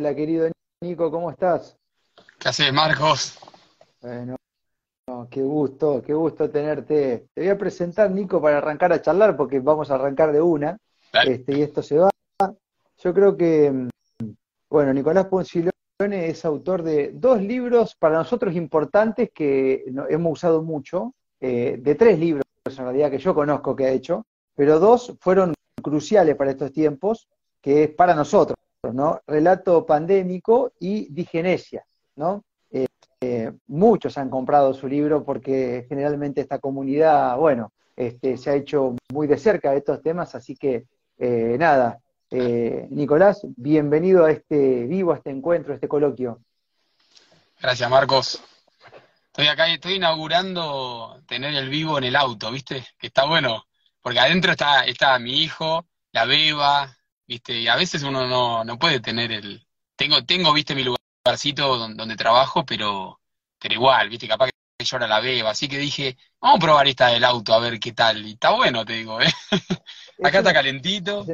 Hola, querido Nico, ¿cómo estás? ¿Qué haces, Marcos? Bueno, qué gusto, qué gusto tenerte. Te voy a presentar, Nico, para arrancar a charlar, porque vamos a arrancar de una, este, y esto se va. Yo creo que, bueno, Nicolás Poncilone es autor de dos libros para nosotros importantes que hemos usado mucho, eh, de tres libros en realidad que yo conozco que ha hecho, pero dos fueron cruciales para estos tiempos, que es para nosotros, Relato pandémico y digenesia, ¿no? Eh, eh, muchos han comprado su libro porque generalmente esta comunidad, bueno, este, se ha hecho muy de cerca de estos temas, así que nada, eh, Nicolás, bienvenido a este vivo, a este encuentro, a este coloquio. Gracias, Marcos. Estoy acá, estoy inaugurando tener el vivo en el auto, ¿viste? Que está bueno, porque adentro está, está mi hijo, la beba, ¿viste? Y a veces uno no, puede tener el... Tengo, tengo, ¿viste? Mi lugarcito donde, trabajo, pero, pero igual, ¿viste? Capaz llora la beba, así que dije, vamos a probar esta del auto, a ver qué tal. Y está bueno, te digo, ¿eh? Acá está calentito.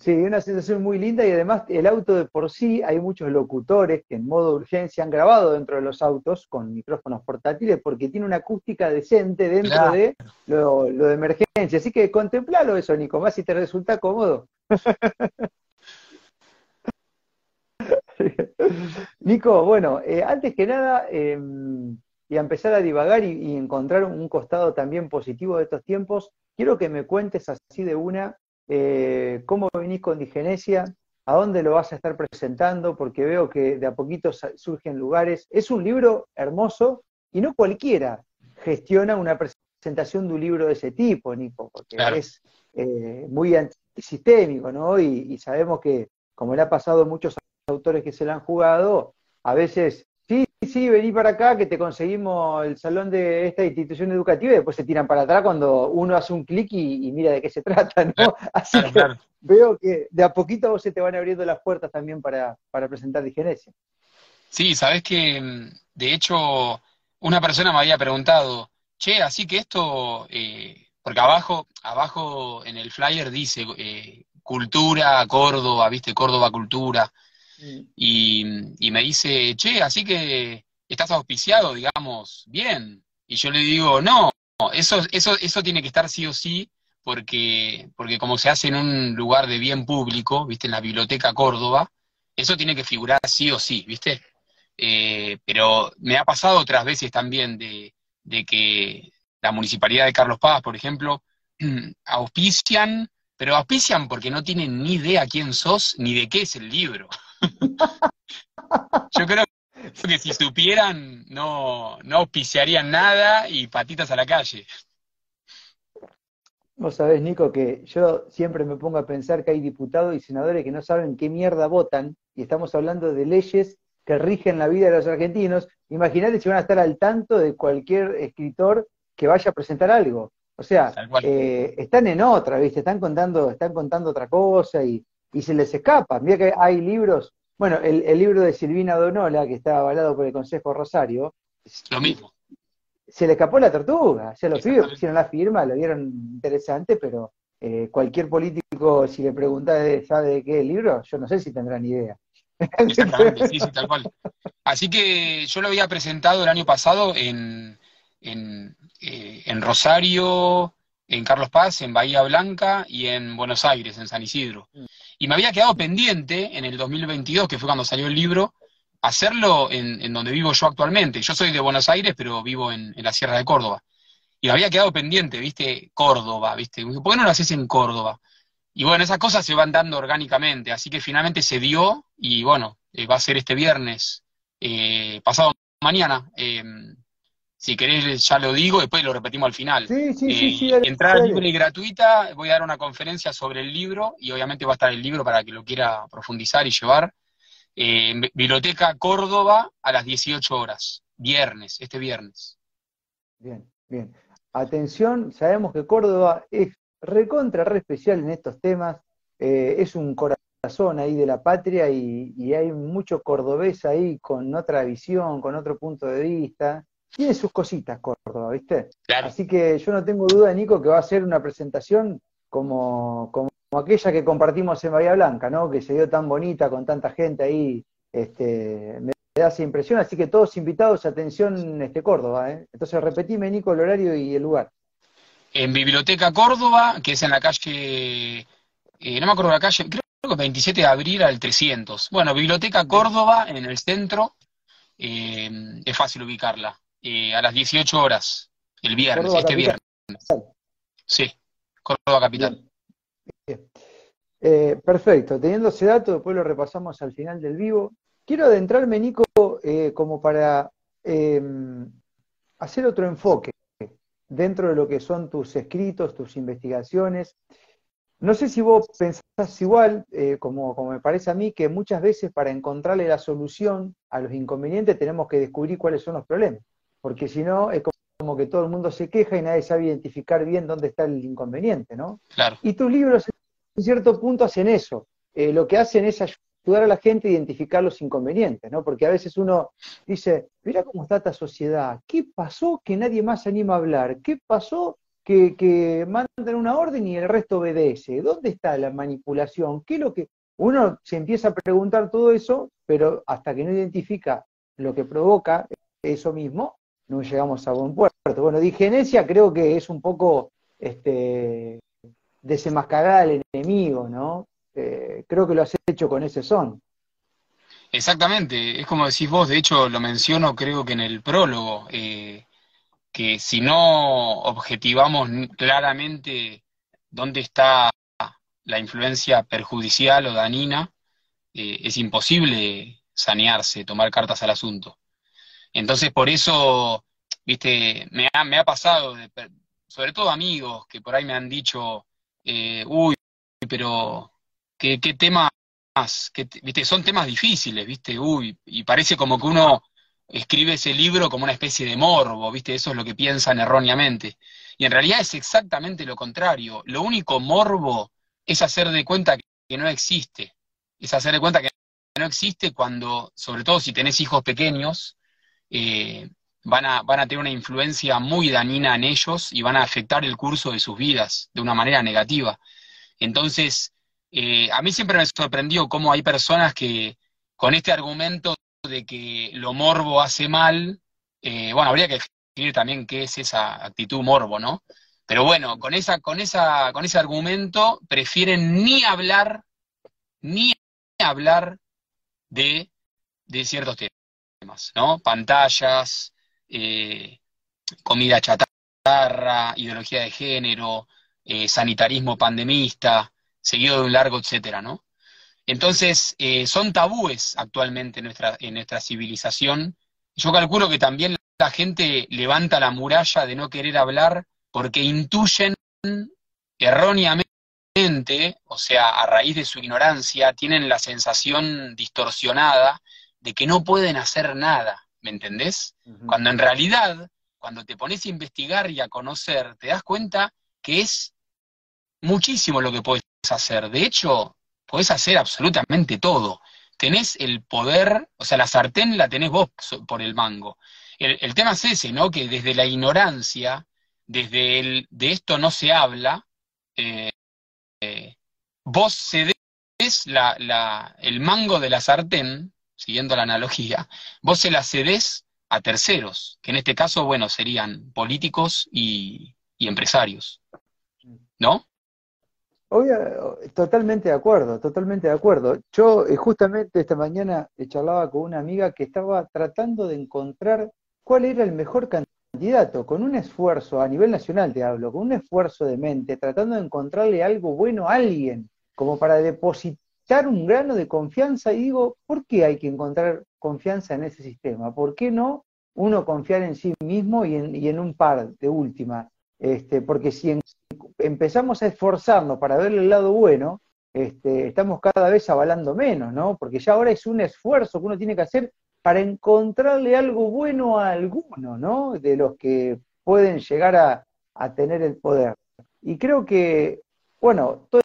sí, una sensación muy linda y además el auto de por sí, hay muchos locutores que en modo urgencia han grabado dentro de los autos con micrófonos portátiles porque tiene una acústica decente dentro de lo, de emergencia. Así que contemplalo eso, Nico, más si te resulta cómodo. Nico, bueno, eh, antes que nada, em, y a empezar a divagar y, encontrar un costado también positivo de estos tiempos, quiero que me cuentes así de una eh, cómo venís con Digenesia, a dónde lo vas a estar presentando, porque veo que de a poquito surgen lugares. Es un libro hermoso y no cualquiera gestiona una presentación de un libro de ese tipo, Nico, porque es eh, muy antisistémico, ¿no? Y, y sabemos que, como le ha pasado a muchos autores que se lo han jugado, a veces Sí, sí, vení para acá que te conseguimos el salón de esta institución educativa y después se tiran para atrás cuando uno hace un clic y, mira de qué se trata, ¿no? Así que veo que de a poquito vos se te van abriendo las puertas también para, presentar Digenesia. Sí, sabes que mm, de hecho una persona me había preguntado, che, así que esto, eh, porque abajo, abajo en el flyer dice eh, cultura, Córdoba, viste, Córdoba cultura. Y, me dice, che, así que estás auspiciado, digamos, bien. Y yo le digo, no, eso, eso, eso tiene que estar sí o sí, porque, porque como se hace en un lugar de bien público, viste, en la Biblioteca Córdoba, eso tiene que figurar sí o sí, viste. Eh, pero me ha pasado otras veces también de, de que la municipalidad de Carlos Paz, por ejemplo, auspician, pero auspician porque no tienen ni idea quién sos ni de qué es el libro. Yo creo que si supieran, no, no auspiciarían nada y patitas a la calle. Vos sabés, Nico, que yo siempre me pongo a pensar que hay diputados y senadores que no saben qué mierda votan, y estamos hablando de leyes que rigen la vida de los argentinos. Imagínate si van a estar al tanto de cualquier escritor que vaya a presentar algo. O sea, eh, están en otra, ¿viste? Están contando, están contando otra cosa y, y se les escapa. Mira que hay libros, bueno, el, libro de Silvina Donola, que está avalado por el Consejo Rosario. Lo mismo. Se le escapó la tortuga, se lo pidió, hicieron la firma, lo vieron interesante, pero eh, cualquier político, si le pregunta sabe de qué el libro, yo no sé si tendrán idea. Exactamente, sí, sí, tal cual. Así que yo lo había presentado el año pasado en, en, eh, en Rosario, en Carlos Paz, en Bahía Blanca y en Buenos Aires, en San Isidro. Y me había quedado pendiente en el 2022, que fue cuando salió el libro, hacerlo en, donde vivo yo actualmente. Yo soy de Buenos Aires, pero vivo en, la Sierra de Córdoba. Y me había quedado pendiente, viste, Córdoba, viste. ¿Por qué no lo haces en Córdoba? Y bueno, esas cosas se van dando orgánicamente, así que finalmente se dio y bueno, eh, va a ser este viernes, eh, pasado mañana. Eh, si querés ya lo digo, después lo repetimos al final. Sí, sí, sí, eh, entrada libre y gratuita, voy a dar una conferencia sobre el libro y obviamente va a estar el libro para que lo quiera profundizar y llevar. Eh, Biblioteca Córdoba a las 18 horas, viernes, este viernes. Bien, bien. Atención, sabemos que Córdoba es recontra, re especial en estos temas, eh, es un corazón ahí de la patria y, y hay mucho cordobés ahí con otra visión, con otro punto de vista tiene sus cositas Córdoba, ¿viste? Así que yo no tengo duda, Nico, que va a ser una presentación como, como aquella que compartimos en Bahía Blanca, ¿no? Que se dio tan bonita con tanta gente ahí, este, me da esa impresión, así que todos invitados, atención, este Córdoba, ¿eh? Entonces repetime, Nico, el horario y el lugar. En Biblioteca Córdoba, que es en la calle, eh, no me acuerdo la calle, creo que 27 de abril al 300. Bueno, Biblioteca Córdoba, en el centro, eh, es fácil ubicarla. Eh, a las 18 horas, el viernes, este viernes. Sí, Córdoba Capital. Eh, perfecto, teniendo ese dato, después lo repasamos al final del vivo. Quiero adentrarme, Nico, eh, como para em, hacer otro enfoque dentro de lo que son tus escritos, tus investigaciones. No sé si vos pensás igual, eh, como, como me parece a mí, que muchas veces para encontrarle la solución a los inconvenientes tenemos que descubrir cuáles son los problemas, porque si no es como que todo el mundo se queja y nadie sabe identificar bien dónde está el inconveniente, ¿no? Claro. Y tus libros en cierto punto hacen eso. Eh, lo que hacen es ayudar a la gente a identificar los inconvenientes, ¿no? Porque a veces uno dice, mira cómo está esta sociedad, ¿qué pasó que nadie más se anima a hablar? ¿Qué pasó que, que mandan una orden y el resto obedece? ¿Dónde está la manipulación? ¿Qué es lo que...? Uno se empieza a preguntar todo eso, pero hasta que no identifica lo que provoca eso mismo, no llegamos a buen puerto. Bueno, digenesia creo que es un poco este, desenmascarar al enemigo, ¿no? Eh, creo que lo has hecho con ese son. Exactamente, es como decís vos, de hecho lo menciono creo que en el prólogo, eh, que si no objetivamos claramente dónde está la influencia perjudicial o dañina, eh, es imposible sanearse, tomar cartas al asunto. Entonces, por eso, viste, me ha, me ha pasado, sobre todo amigos que por ahí me han dicho, eh, uy, pero qué, qué temas, viste, son temas difíciles, viste, uy, y parece como que uno escribe ese libro como una especie de morbo, viste, eso es lo que piensan erróneamente. Y en realidad es exactamente lo contrario. Lo único morbo es hacer de cuenta que no existe. Es hacer de cuenta que no existe cuando, sobre todo si tenés hijos pequeños, eh, van, a, van a tener una influencia muy dañina en ellos y van a afectar el curso de sus vidas de una manera negativa. Entonces, eh, a mí siempre me sorprendió cómo hay personas que con este argumento de que lo morbo hace mal, eh, bueno, habría que definir también qué es esa actitud morbo, ¿no? Pero bueno, con, esa, con, esa, con ese argumento prefieren ni hablar, ni hablar de, de ciertos temas, ¿no? Pantallas, eh, comida chatarra, ideología de género, eh, sanitarismo pandemista, seguido de un largo etcétera, ¿no? Entonces, eh, son tabúes actualmente en nuestra, en nuestra civilización. Yo calculo que también la gente levanta la muralla de no querer hablar porque intuyen erróneamente, o sea, a raíz de su ignorancia, tienen la sensación distorsionada de que no pueden hacer nada, ¿me entendés? Cuando en realidad, cuando te pones a investigar y a conocer, te das cuenta que es muchísimo lo que puedes hacer. De hecho, podés hacer absolutamente todo. Tenés el poder, o sea, la sartén la tenés vos por el mango. El, tema es ese, ¿no? Que desde la ignorancia, desde el de esto no se habla, eh, eh, vos cedés la, la, el mango de la sartén siguiendo la analogía, vos se la cedés a terceros, que en este caso, bueno, serían políticos y, empresarios, ¿no? totalmente de acuerdo, totalmente de acuerdo. Yo eh, justamente esta mañana charlaba con una amiga que estaba tratando de encontrar cuál era el mejor candidato, con un esfuerzo, a nivel nacional te hablo, con un esfuerzo de mente, tratando de encontrarle algo bueno a alguien, como para depositar un grano de confianza y digo, ¿por qué hay que encontrar confianza en ese sistema? ¿Por qué no uno confiar en sí mismo y en, un par de última? Este, porque si empezamos a esforzarnos para ver el lado bueno, este, estamos cada vez avalando menos, ¿no? Porque ya ahora es un esfuerzo que uno tiene que hacer para encontrarle algo bueno a alguno, ¿no? De los que pueden llegar a, a tener el poder. Y creo que, bueno, todo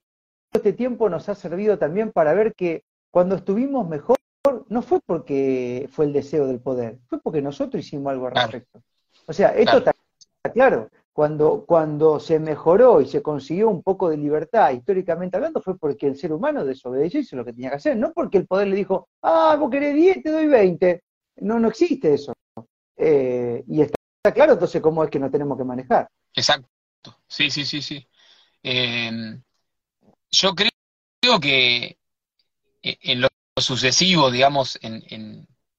este tiempo nos ha servido también para ver que cuando estuvimos mejor, no fue porque fue el deseo del poder, fue porque nosotros hicimos algo al respecto. O sea, esto está claro. cuando, cuando se mejoró y se consiguió un poco de libertad, históricamente hablando, fue porque el ser humano desobedeció y hizo lo que tenía que hacer, no porque el poder le dijo, ah, vos querés 10, te doy 20. No, no existe eso. Eh, y está, claro entonces cómo es que nos tenemos que manejar. Exacto. Sí, sí, sí, sí. Em, yo creo que eh, en lo sucesivo, digamos, en,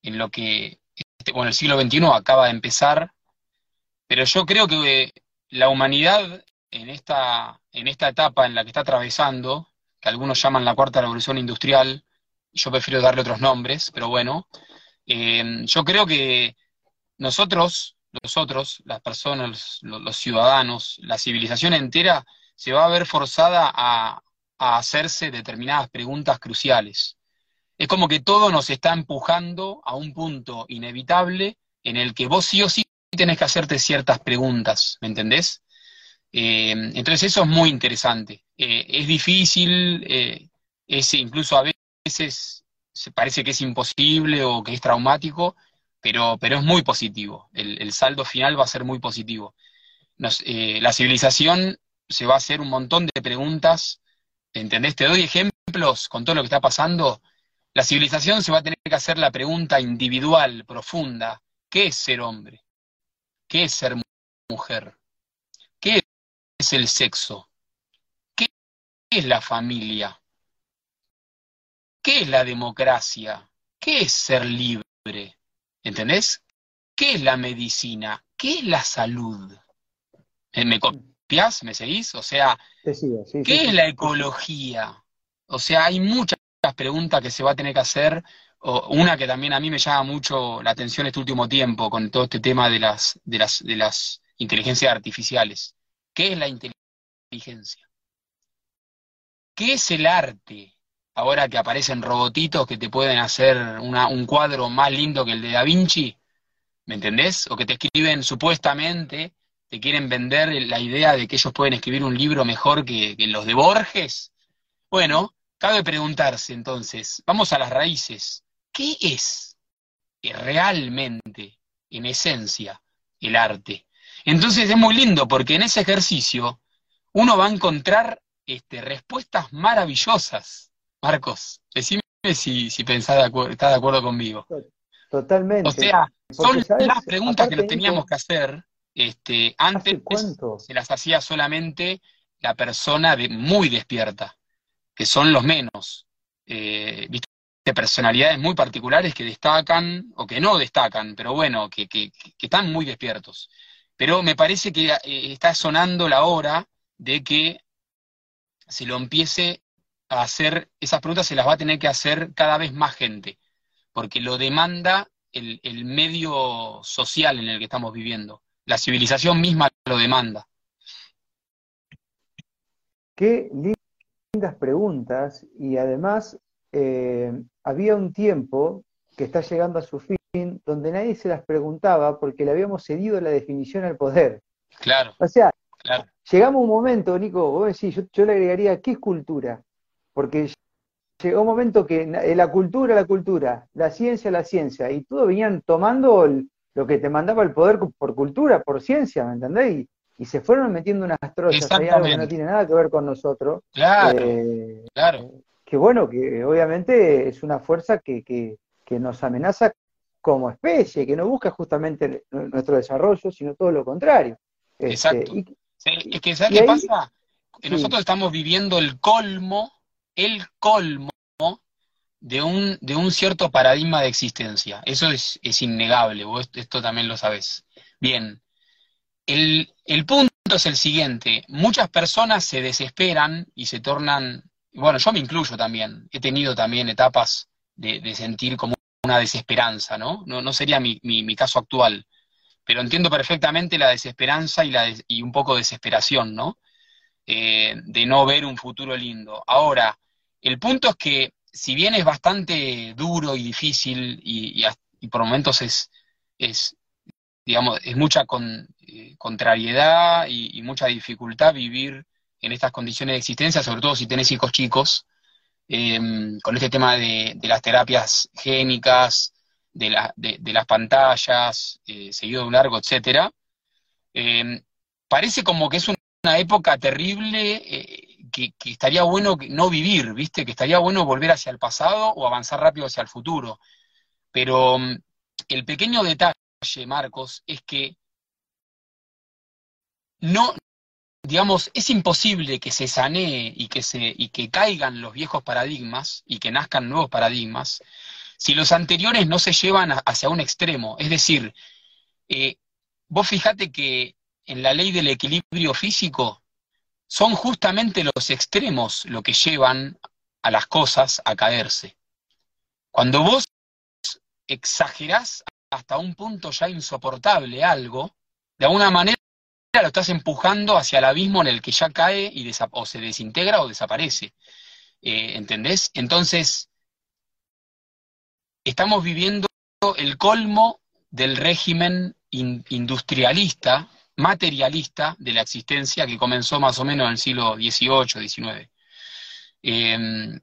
en, lo que este, bueno, el siglo XXI acaba de empezar, pero yo creo que la humanidad en esta, en esta etapa en la que está atravesando, que algunos llaman la cuarta revolución industrial, yo prefiero darle otros nombres, pero bueno, em, yo creo que nosotros, nosotros, las personas, los, ciudadanos, la civilización entera, se va a ver forzada a, a hacerse determinadas preguntas cruciales. Es como que todo nos está empujando a un punto inevitable en el que vos sí o sí tenés que hacerte ciertas preguntas, ¿me entendés? Eh, entonces eso es muy interesante. Eh, es difícil, eh, es incluso a veces se parece que es imposible o que es traumático, pero, pero es muy positivo. El, saldo final va a ser muy positivo. la civilización se va a hacer un montón de preguntas, ¿entendés? Te doy ejemplos con todo lo que está pasando. La civilización se va a tener que hacer la pregunta individual, profunda, ¿qué es ser hombre? ¿Qué es ser mujer? ¿Qué es el sexo? ¿Qué es la familia? ¿Qué es la democracia? ¿Qué es ser libre? ¿Entendés? ¿Qué es la medicina? ¿Qué es la salud? ¿Eh, ¿Me ¿Me seguís? O sea, ¿qué es la ecología? O sea, hay muchas preguntas que se va a tener que hacer una que también a mí me llama mucho la atención este último tiempo con todo este tema de las, de las, de las inteligencias artificiales. ¿Qué es la inteligencia? ¿Qué es el arte? Ahora que aparecen robotitos que te pueden hacer un cuadro más lindo que el de Da Vinci, ¿me entendés? O que te escriben supuestamente, te quieren vender la idea de que ellos pueden escribir un libro mejor que, que los de Borges. Bueno, cabe preguntarse entonces, vamos a las raíces. ¿Qué es realmente, en esencia, el arte? Entonces es muy lindo porque en ese ejercicio uno va a encontrar este, respuestas maravillosas. Marcos, decime si, si pensás de estás de acuerdo conmigo. Totalmente. O sea, son las preguntas que nos teníamos que hacer. Este, antes se las hacía solamente la persona de, muy despierta, que son los menos. Eh, de personalidades muy particulares que destacan o que no destacan, pero bueno, que, que, están muy despiertos. Pero me parece que eh, está sonando la hora de que se lo empiece a hacer, esas preguntas se las va a tener que hacer cada vez más gente, porque lo demanda el, el medio social en el que estamos viviendo. La civilización misma lo demanda. Qué lindas preguntas y además eh, había un tiempo que está llegando a su fin donde nadie se las preguntaba porque le habíamos cedido la definición al poder. Claro. O sea, llegamos a un momento, Nico, vos decís, yo, le agregaría, ¿qué es cultura? Porque llegó un momento que eh, la cultura, la cultura, la ciencia, la ciencia, y todos venían tomando lo que te mandaba el poder por cultura, por ciencia, ¿me entendés? Y, se fueron metiendo unas trozas ahí algo que no tiene nada que ver con nosotros. Claro, eh, claro que bueno, que obviamente es una fuerza que, que, nos amenaza como especie, que no busca justamente nuestro desarrollo, sino todo lo contrario. Este, Exacto. es que, ¿sabes qué pasa? Que nosotros estamos viviendo el colmo, el colmo de un, de un cierto paradigma de existencia. Eso es, es innegable, vos esto también lo sabés. Bien, el, el punto es el siguiente, muchas personas se desesperan y se tornan bueno, yo me incluyo también, he tenido también etapas de, sentir como una desesperanza, ¿no? No, sería mi, caso actual, pero entiendo perfectamente la desesperanza y, la y un poco desesperación, ¿no? Eh, de no ver un futuro lindo. Ahora, el punto es que si bien es bastante duro y difícil y, por momentos es, es, digamos, es mucha eh, contrariedad y, mucha dificultad vivir en estas condiciones de existencia, sobre todo si tenés hijos chicos, em, con este tema de, las terapias génicas, de, de, las pantallas, eh, seguido de un largo, etcétera. Em, parece como que es una época terrible que, estaría bueno no vivir, ¿viste? Que estaría bueno volver hacia el pasado o avanzar rápido hacia el futuro. Pero mm, el pequeño detalle, Marcos, es que no, digamos, es imposible que se sanee y que, se, y que caigan los viejos paradigmas y que nazcan nuevos paradigmas si los anteriores no se llevan hacia un extremo. Es decir, eh, vos fijate que en la ley del equilibrio físico son justamente los extremos lo que llevan a las cosas a caerse. Cuando vos exagerás hasta un punto ya insoportable algo, de alguna manera lo estás empujando hacia el abismo en el que ya cae y o se desintegra o desaparece. Eh, ¿Entendés? Entonces, estamos viviendo el colmo del régimen industrialista, materialista de la existencia que comenzó más o menos en el siglo XVIII, XIX. Em,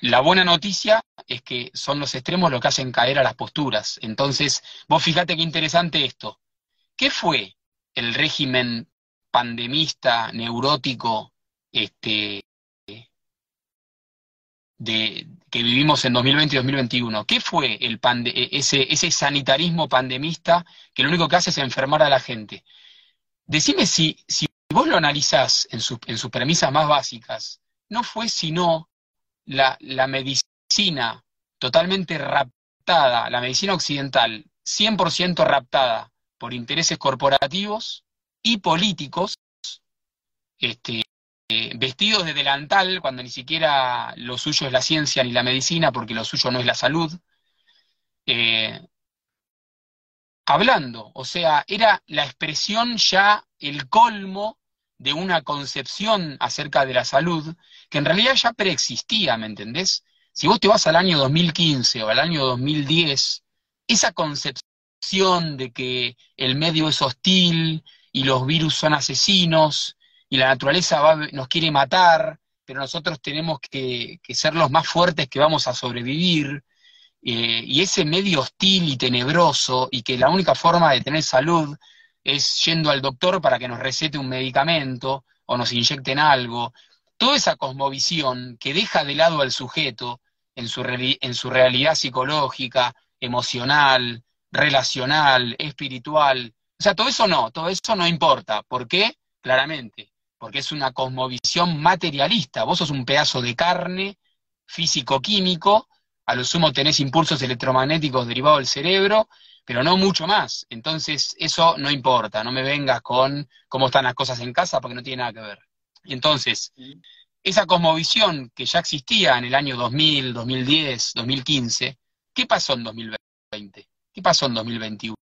la buena noticia es que son los extremos los que hacen caer a las posturas. Entonces, vos fíjate qué interesante esto. ¿Qué fue el régimen pandemista, neurótico, este, de, que vivimos en 2020 y 2021? ¿Qué fue e, ese sanitarismo pandemista que lo único que hace es enfermar a la gente? Decime si, si vos lo analizás en, en sus premisas más básicas, no fue sino la, la medicina totalmente raptada, la medicina occidental 100% raptada por intereses corporativos y políticos, este, vestidos de delantal cuando ni siquiera lo suyo es la ciencia ni la medicina, porque lo suyo no es la salud, eh, hablando, o sea, era la expresión ya el colmo de una concepción acerca de la salud que en realidad ya preexistía, ¿me entendés? Si vos te vas al año 2015 o al año 2010, esa concepción de que el medio es hostil y los virus son asesinos y la naturaleza nos quiere matar, pero nosotros tenemos que, ser los más fuertes que vamos a sobrevivir, eh, y ese medio hostil y tenebroso, y que la única forma de tener salud es yendo al doctor para que nos recete un medicamento o nos inyecten algo, toda esa cosmovisión que deja de lado al sujeto en su, en su realidad psicológica, emocional, relacional, espiritual, o sea, todo eso no, todo eso no importa. ¿Por qué? Claramente, porque es una cosmovisión materialista. Vos sos un pedazo de carne físico-químico, a lo sumo tenés impulsos electromagnéticos derivados del cerebro, pero no mucho más. Entonces, eso no importa, no me vengas con cómo están las cosas en casa, porque no tiene nada que ver. Entonces, esa cosmovisión que ya existía en el año 2000, 2010, 2015, ¿qué pasó en 2020? ¿Qué pasó en 2021?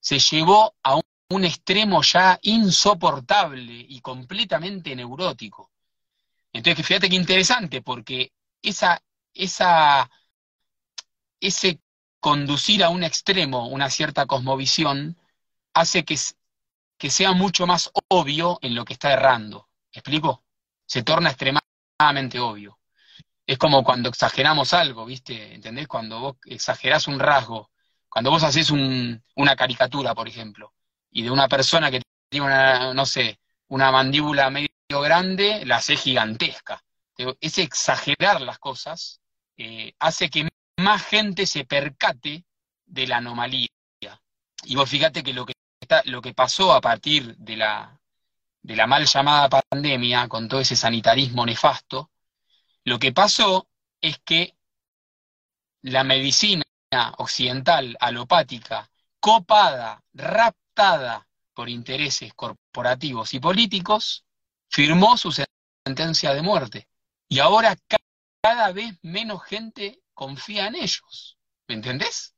Se llevó a un un extremo ya insoportable y completamente neurótico. Entonces, fíjate qué interesante, porque esa, esa, ese conducir a un extremo una cierta cosmovisión hace que, que sea mucho más obvio en lo que está errando. ¿Explico? Se torna extremadamente obvio. Es como cuando exageramos algo, ¿viste? ¿Entendés? Cuando vos exagerás un rasgo, cuando vos haces una caricatura, por ejemplo, y de una persona que tiene una, no sé, una mandíbula medio grande, la hace gigantesca. Ese exagerar las cosas eh, hace que más gente se percate de la anomalía. Y vos fíjate que lo que, está, lo que pasó a partir de la, de la mal llamada pandemia, con todo ese sanitarismo nefasto, lo que pasó es que la medicina occidental alopática, copada, rápida, por intereses corporativos y políticos, firmó su sentencia de muerte. Y ahora cada vez menos gente confía en ellos. ¿Me entendés?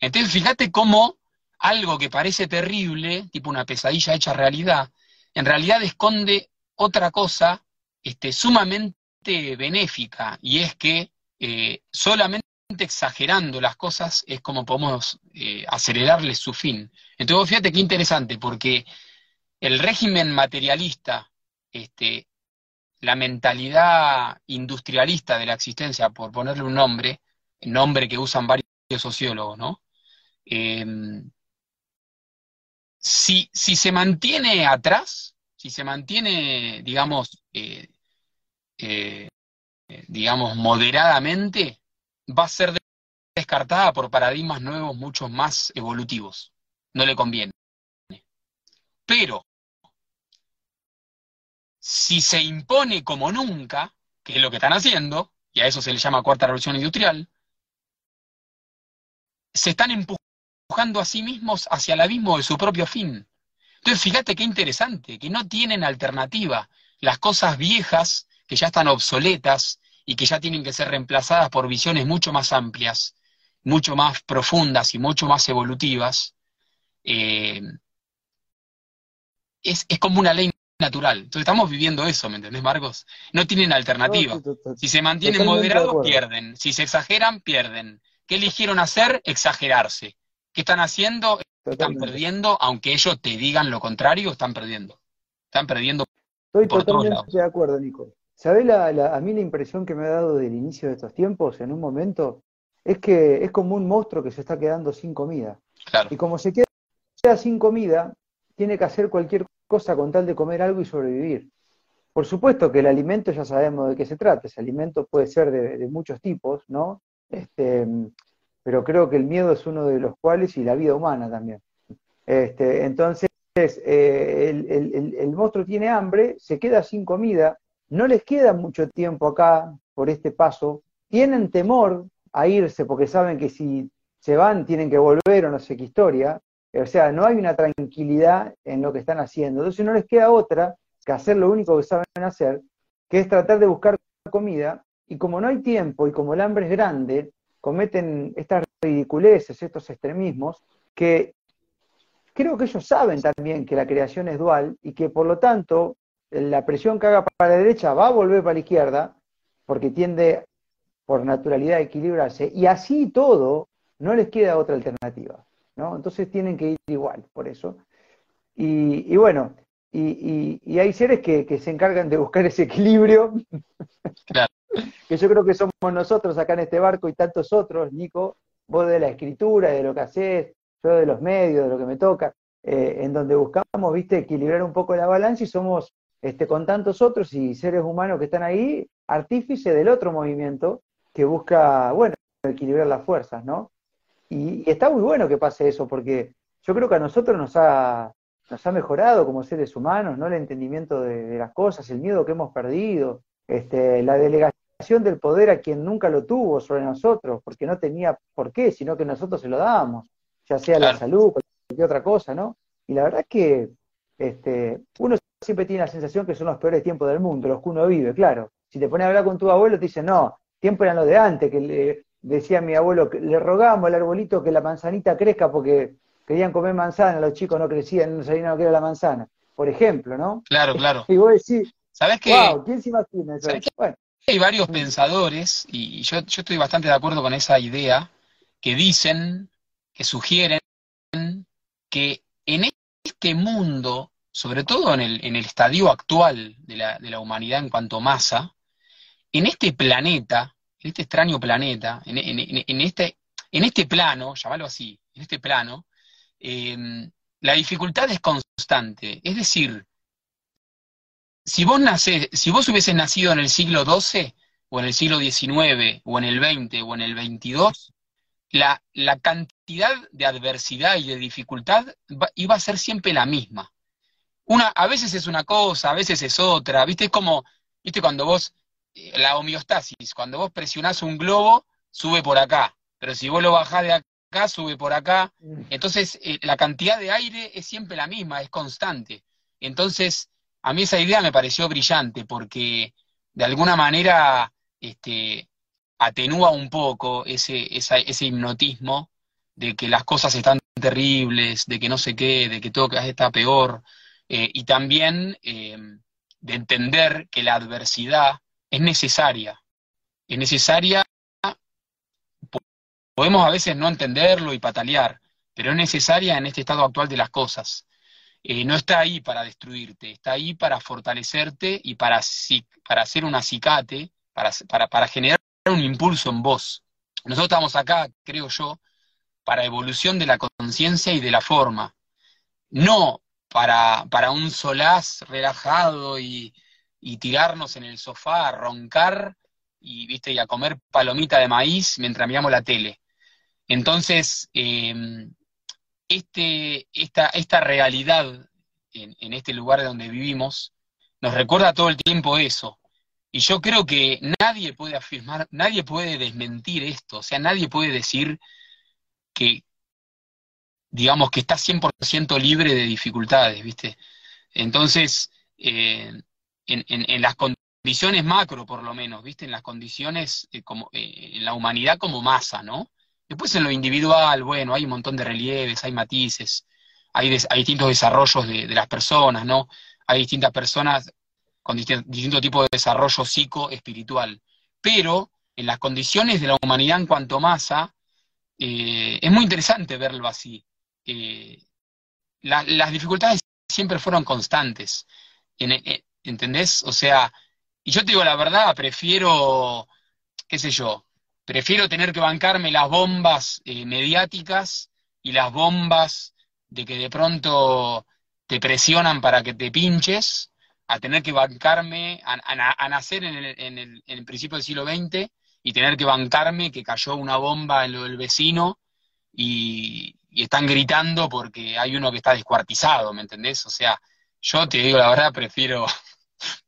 Entonces, fíjate cómo algo que parece terrible, tipo una pesadilla hecha realidad, en realidad esconde otra cosa este, sumamente benéfica, y es que eh, solamente exagerando las cosas es como podemos eh, acelerarles su fin. Entonces, fíjate qué interesante, porque el régimen materialista, este, la mentalidad industrialista de la existencia, por ponerle un nombre, nombre que usan varios sociólogos, ¿no? Em, si, si se mantiene atrás, si se mantiene, digamos, eh, eh, digamos, moderadamente, va a ser descartada por paradigmas nuevos mucho más evolutivos. No le conviene. Pero, si se impone como nunca, que es lo que están haciendo, y a eso se le llama cuarta revolución industrial, se están empujando a sí mismos hacia el abismo de su propio fin. Entonces, fíjate qué interesante, que no tienen alternativa. Las cosas viejas, que ya están obsoletas y que ya tienen que ser reemplazadas por visiones mucho más amplias, mucho más profundas y mucho más evolutivas, eh, es, como una ley natural. Entonces estamos viviendo eso, ¿me entendés, Marcos? No tienen alternativa. Si se mantienen moderados, pierden. Si se exageran, pierden. ¿Qué eligieron hacer? Exagerarse. ¿Qué están haciendo? Están perdiendo, aunque ellos te digan lo contrario, están perdiendo. Están perdiendo. Estoy totalmente de acuerdo, Nico. ¿Sabés la, a mí la impresión que me ha dado del inicio de estos tiempos, en un momento, es que es como un monstruo que se está quedando sin comida. Y como se queda sin comida, tiene que hacer cualquier cosa con tal de comer algo y sobrevivir. Por supuesto que el alimento ya sabemos de qué se trata, ese alimento puede ser de, muchos tipos, ¿no? Este, pero creo que el miedo es uno de los cuales y la vida humana también. Este, entonces, eh, el, monstruo tiene hambre, se queda sin comida, no les queda mucho tiempo acá por este paso, tienen temor a irse porque saben que si se van tienen que volver o no sé qué historia, o sea, no hay una tranquilidad en lo que están haciendo. Entonces no les queda otra que hacer lo único que saben hacer, que es tratar de buscar comida, y como no hay tiempo y como el hambre es grande, cometen estas ridiculeces, estos extremismos, que creo que ellos saben también que la creación es dual y que por lo tanto la presión que haga para la derecha va a volver para la izquierda, porque tiende por naturalidad a equilibrarse, y así todo no les queda otra alternativa. ¿No? Entonces tienen que ir igual, por eso. Y, bueno, y, hay seres que, se encargan de buscar ese equilibrio, que yo creo que somos nosotros acá en este barco y tantos otros, Nico, vos de la escritura, de lo que haces, yo de los medios, de lo que me toca, eh, en donde buscamos, viste, equilibrar un poco la balanza y somos, este, con tantos otros y seres humanos que están ahí, artífice del otro movimiento que busca, bueno, equilibrar las fuerzas, ¿no? Y, está muy bueno que pase eso, porque yo creo que a nosotros nos ha, nos ha mejorado como seres humanos, ¿no? El entendimiento de, las cosas, el miedo que hemos perdido, este, la delegación del poder a quien nunca lo tuvo sobre nosotros, porque no tenía por qué, sino que nosotros se lo dábamos, ya sea la salud, cualquier otra cosa, ¿no? Y la verdad es que este, uno siempre tiene la sensación que son los peores tiempos del mundo, los que uno vive, claro. Si te pones a hablar con tu abuelo, te dicen, no, tiempo eran los de antes, que le, decía mi abuelo, que le rogamos al arbolito que la manzanita crezca porque querían comer manzana, los chicos no crecían, no sabían lo que era la manzana, por ejemplo, ¿no? Claro, claro. Y vos decís, ¿sabes qué? Wow, ¿quién se imagina eso? Hay varios pensadores, y yo, yo estoy bastante de acuerdo con esa idea, que dicen, que sugieren que en este mundo, sobre todo en el, en el estadio actual de la, de la humanidad en cuanto a masa, en este planeta, en este extraño planeta, en, este, en este plano, llámalo así, en este plano, em, la dificultad es constante. Es decir, si vos, nacés, si vos hubieses nacido en el siglo XII, o en el siglo XIX, o en el XX, o en el XXII, la, la cantidad de adversidad y de dificultad iba a ser siempre la misma. Una, a veces es una cosa, a veces es otra, ¿viste? Es como, ¿viste? Cuando vos la homeostasis, cuando vos presionás un globo, sube por acá, pero si vos lo bajás de acá, sube por acá. Mm. Entonces, eh, la cantidad de aire es siempre la misma, es constante. Entonces, a mí esa idea me pareció brillante porque de alguna manera este, atenúa un poco ese, ese hipnotismo de que las cosas están terribles, de que no sé qué, de que todo está peor, eh, y también eh, de entender que la adversidad es necesaria. Es necesaria, podemos a veces no entenderlo y patalear, pero es necesaria en este estado actual de las cosas. Eh, no está ahí para destruirte, está ahí para fortalecerte y para, para hacer un acicate, para, para, para generar un impulso en vos. Nosotros estamos acá, creo yo, para evolución de la conciencia y de la forma. no para, para un solaz relajado y, y tirarnos en el sofá a roncar y, ¿viste? y a comer palomita de maíz mientras miramos la tele. Entonces, em, este, esta, esta realidad en, este lugar donde vivimos nos recuerda todo el tiempo eso. Y yo creo que nadie puede afirmar, nadie puede desmentir esto, o sea, nadie puede decir que, digamos, que está 100% libre de dificultades, ¿viste? Entonces, eh, en, en, las condiciones macro, por lo menos, ¿viste? En las condiciones, eh, como, eh, en la humanidad como masa, ¿no? Después en lo individual, bueno, hay un montón de relieves, hay matices, hay, distintos desarrollos de, de, las personas, ¿no? Hay distintas personas con distinto, tipo de desarrollo psico-espiritual. Pero en las condiciones de la humanidad en cuanto masa, eh, es muy interesante verlo así. La, las dificultades siempre fueron constantes. En, ¿Entendés? O sea, y yo te digo la verdad, prefiero, qué sé yo, prefiero tener que bancarme las bombas eh, mediáticas y las bombas de que de pronto te presionan para que te pinches, a tener que bancarme, a, a, a nacer en el, en, el, en el, principio del siglo XX y tener que bancarme que cayó una bomba en lo del vecino y, y, están gritando porque hay uno que está descuartizado, ¿me entendés? O sea, yo te digo la verdad, prefiero,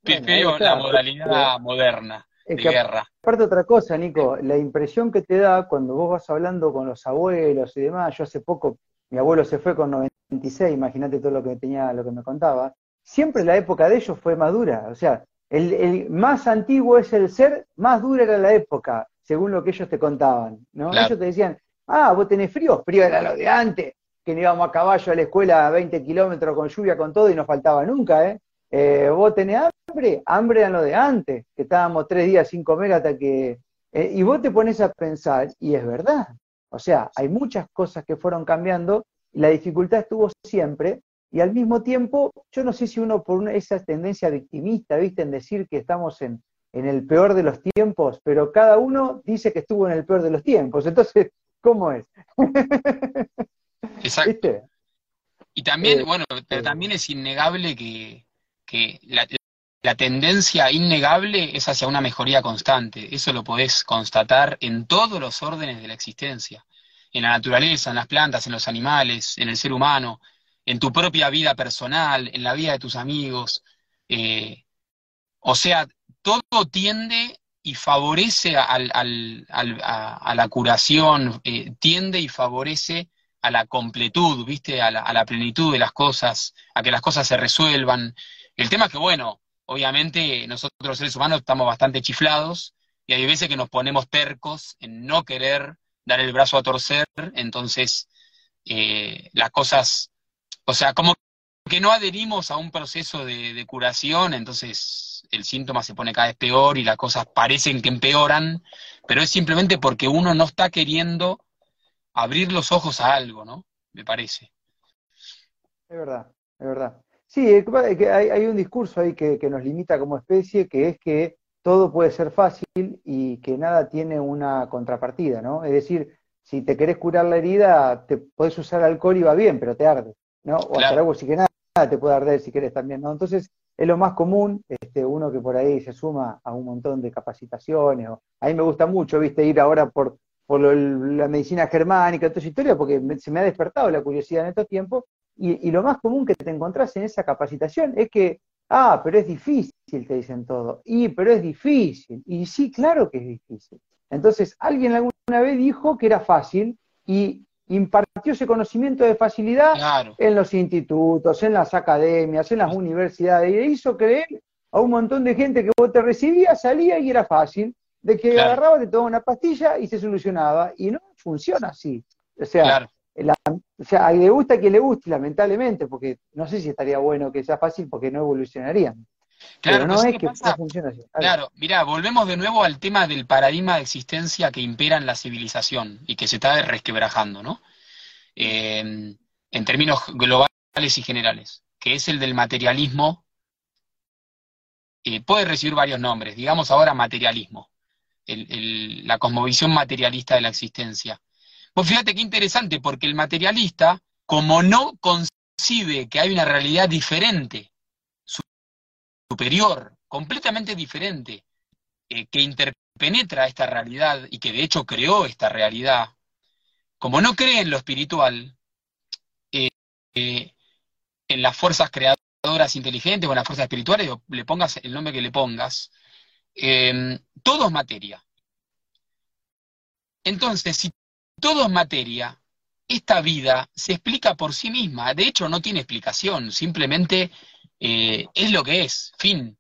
prefiero bueno, la modalidad pero, moderna de es que, guerra. Aparte otra cosa, Nico, la impresión que te da cuando vos vas hablando con los abuelos y demás, yo hace poco, mi abuelo se fue con 96, imagínate todo lo que tenía, lo que me contaba, siempre la época de ellos fue más dura. O sea, el, el, más antiguo es el ser, más dura era la época, según lo que ellos te contaban. ¿no? Claro. Ellos te decían, ah, vos tenés frío, frío era lo de antes, que no íbamos a caballo a la escuela a 20 kilómetros con lluvia, con todo, y no faltaba nunca, ¿eh? Eh vos tenés hambre, hambre era lo de antes, que estábamos tres días sin comer hasta que... Eh, y vos te pones a pensar, y es verdad. O sea, hay muchas cosas que fueron cambiando, y la dificultad estuvo siempre, y al mismo tiempo, yo no sé si uno por una, esa tendencia victimista, ¿viste? En decir que estamos en, en, el peor de los tiempos, pero cada uno dice que estuvo en el peor de los tiempos. Entonces, ¿cómo es? Exacto. ¿Viste? Y también, eh, bueno, pero también es innegable que, que la, tendencia innegable es hacia una mejoría constante. Eso lo podés constatar en todos los órdenes de la existencia. En la naturaleza, en las plantas, en los animales, en el ser humano en tu propia vida personal, en la vida de tus amigos. Eh, o sea, todo tiende y favorece a, la curación, eh, tiende y favorece a la completud, ¿viste? A la, plenitud de las cosas, a que las cosas se resuelvan. El tema es que, bueno, obviamente nosotros los seres humanos estamos bastante chiflados y hay veces que nos ponemos tercos en no querer dar el brazo a torcer, entonces eh, las cosas o sea, como que no adherimos a un proceso de, de, curación, entonces el síntoma se pone cada vez peor y las cosas parecen que empeoran, pero es simplemente porque uno no está queriendo abrir los ojos a algo, ¿no? Me parece. Es verdad, es verdad. Sí, hay, hay un discurso ahí que, que, nos limita como especie, que es que todo puede ser fácil y que nada tiene una contrapartida, ¿no? Es decir, si te querés curar la herida, te podés usar alcohol y va bien, pero te arde. ¿no? O claro. hacer algo si que nada te puede arder si querés también, ¿no? Entonces, es lo más común, este, uno que por ahí se suma a un montón de capacitaciones. O, a mí me gusta mucho, viste, ir ahora por, por lo, la medicina germánica, toda esa historia, porque me, se me ha despertado la curiosidad en estos tiempos. Y, y, lo más común que te encontrás en esa capacitación es que, ah, pero es difícil, te dicen todo. Y, pero es difícil. Y sí, claro que es difícil. Entonces, alguien alguna vez dijo que era fácil y impartió ese conocimiento de facilidad claro. en los institutos, en las academias, en las universidades, y hizo creer a un montón de gente que vos te recibías, salía y era fácil, de que claro. agarraba, te tomaba una pastilla y se solucionaba, y no funciona así. O sea, claro. La, o sea, a le gusta a quien le guste, lamentablemente, porque no sé si estaría bueno que sea fácil porque no evolucionarían. Claro, Pero no es que pasa, funciona así. Claro, mirá, volvemos de nuevo al tema del paradigma de existencia que impera en la civilización y que se está resquebrajando, ¿no? Eh, en términos globales y generales, que es el del materialismo. Eh, puede recibir varios nombres, digamos ahora materialismo, el, el, la cosmovisión materialista de la existencia. Pues fíjate qué interesante, porque el materialista, como no concibe que hay una realidad diferente, superior, completamente diferente, eh, que interpenetra esta realidad y que de hecho creó esta realidad, como no cree en lo espiritual, eh, eh, en las fuerzas creadoras inteligentes o en las fuerzas espirituales, le pongas el nombre que le pongas, todo es materia. Entonces, si todo es materia, esta vida se explica por sí misma. De hecho, no tiene explicación, simplemente es lo que es, fin.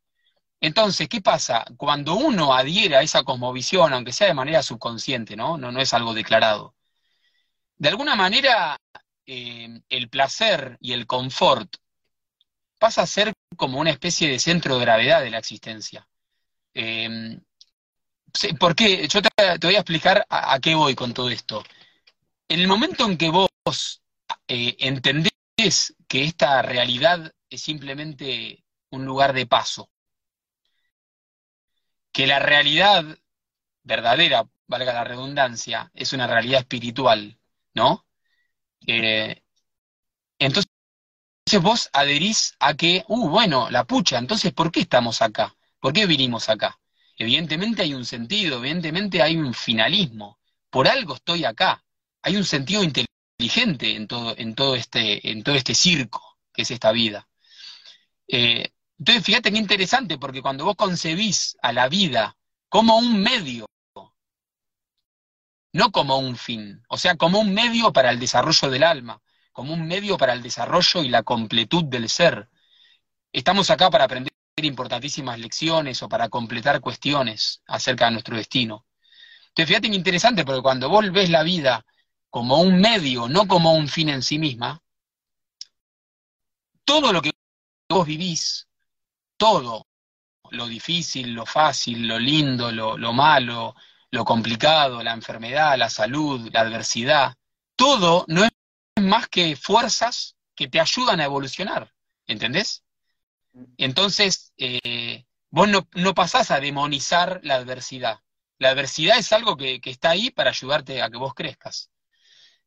Entonces, ¿qué pasa? Cuando uno adhiere a esa cosmovisión, aunque sea de manera subconsciente, ¿no? No, es algo declarado. De alguna manera, eh, el placer y el confort pasa a ser como una especie de centro de gravedad de la existencia. Eh, ¿Por qué? Yo te, voy a explicar a, qué voy con todo esto. En el momento en que vos eh, entendés que esta realidad es simplemente un lugar de paso, que la realidad verdadera, valga la redundancia, es una realidad espiritual, ¿no? Eh, entonces vos adherís a que, uh, bueno, la pucha, entonces ¿por qué estamos acá? ¿Por qué vinimos acá? Evidentemente hay un sentido, evidentemente hay un finalismo. Por algo estoy acá. Hay un sentido inteligente en todo, en todo, este, en todo este circo que es esta vida. Eh, entonces, fíjate qué interesante, porque cuando vos concebís a la vida como un medio, no como un fin, o sea, como un medio para el desarrollo del alma, como un medio para el desarrollo y la completud del ser. Estamos acá para aprender importantísimas lecciones o para completar cuestiones acerca de nuestro destino. Entonces, fíjate qué interesante, porque cuando vos ves la vida como un medio, no como un fin en sí misma, todo lo que vos vivís todo, lo difícil, lo fácil, lo lindo, lo, malo, lo complicado, la enfermedad, la salud, la adversidad, todo no es más que fuerzas que te ayudan a evolucionar, ¿entendés? Entonces, eh, vos no, no, pasás a demonizar la adversidad. La adversidad es algo que, está ahí para ayudarte a que vos crezcas.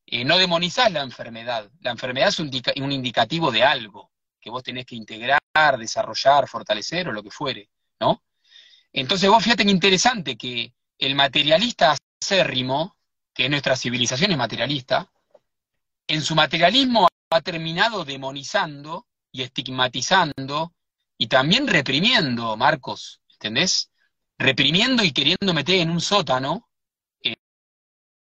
Eh, no demonizás la enfermedad. La enfermedad es un, un indicativo de algo que vos tenés que integrar, desarrollar, fortalecer o lo que fuere, ¿no? Entonces vos fíjate que interesante que el materialista acérrimo, que nuestra civilización es materialista, en su materialismo ha terminado demonizando y estigmatizando y también reprimiendo, Marcos, ¿entendés? Reprimiendo y queriendo meter en un sótano eh,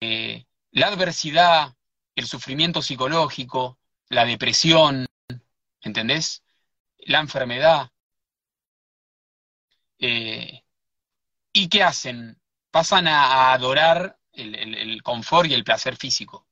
eh, la adversidad, el sufrimiento psicológico, la depresión, ¿entendés? La enfermedad. Eh, ¿Y qué hacen? Pasan a, adorar el, confort y el placer físico.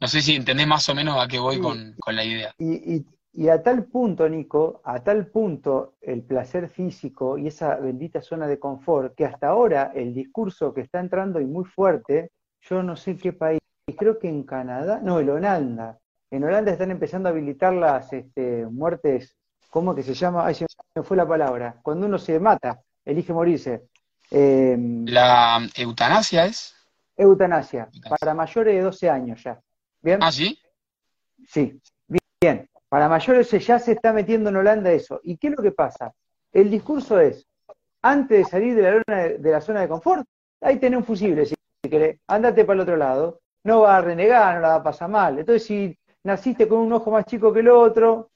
No sé si entendés más o menos a qué voy con, la idea. Y, y, a tal punto, Nico, a tal punto el placer físico y esa bendita zona de confort, que hasta ahora el discurso que está entrando y muy fuerte, yo no sé qué país, creo que en Canadá, no, en Holanda, en Holanda están empezando a habilitar las este, muertes, ¿cómo que se llama? Ay, se me fue la palabra. Cuando uno se mata, elige morirse. Em, ¿La eutanasia es? Eutanasia, para mayores de 12 años ya. ¿Bien? ¿Ah, sí? Sí, bien. Para mayores ya se está metiendo en Holanda eso. ¿Y qué es lo que pasa? El discurso es, antes de salir de la, de la zona de confort, ahí tenés un fusible, si querés, andate para el otro lado. No va a renegar, no la va a pasar mal. Entonces, si naciste con un ojo más chico que el otro,